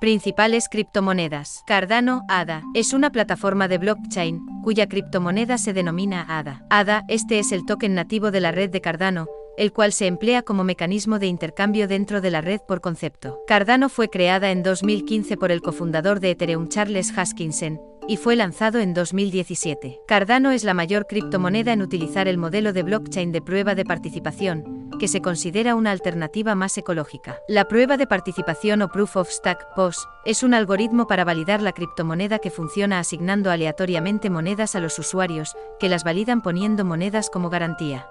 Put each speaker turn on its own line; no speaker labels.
Principales criptomonedas. Cardano, ADA, es una plataforma de blockchain, cuya criptomoneda se denomina ADA. ADA, este es el token nativo de la red de Cardano, el cual se emplea como mecanismo de intercambio dentro de la red por concepto. Cardano fue creada en 2015 por el cofundador de Ethereum Charles Hoskinson, y fue lanzado en 2017. Cardano es la mayor criptomoneda en utilizar el modelo de blockchain de prueba de participación, que se considera una alternativa más ecológica. La prueba de participación o Proof of Stack POS es un algoritmo para validar la criptomoneda que funciona asignando aleatoriamente monedas a los usuarios, que las validan poniendo monedas como garantía.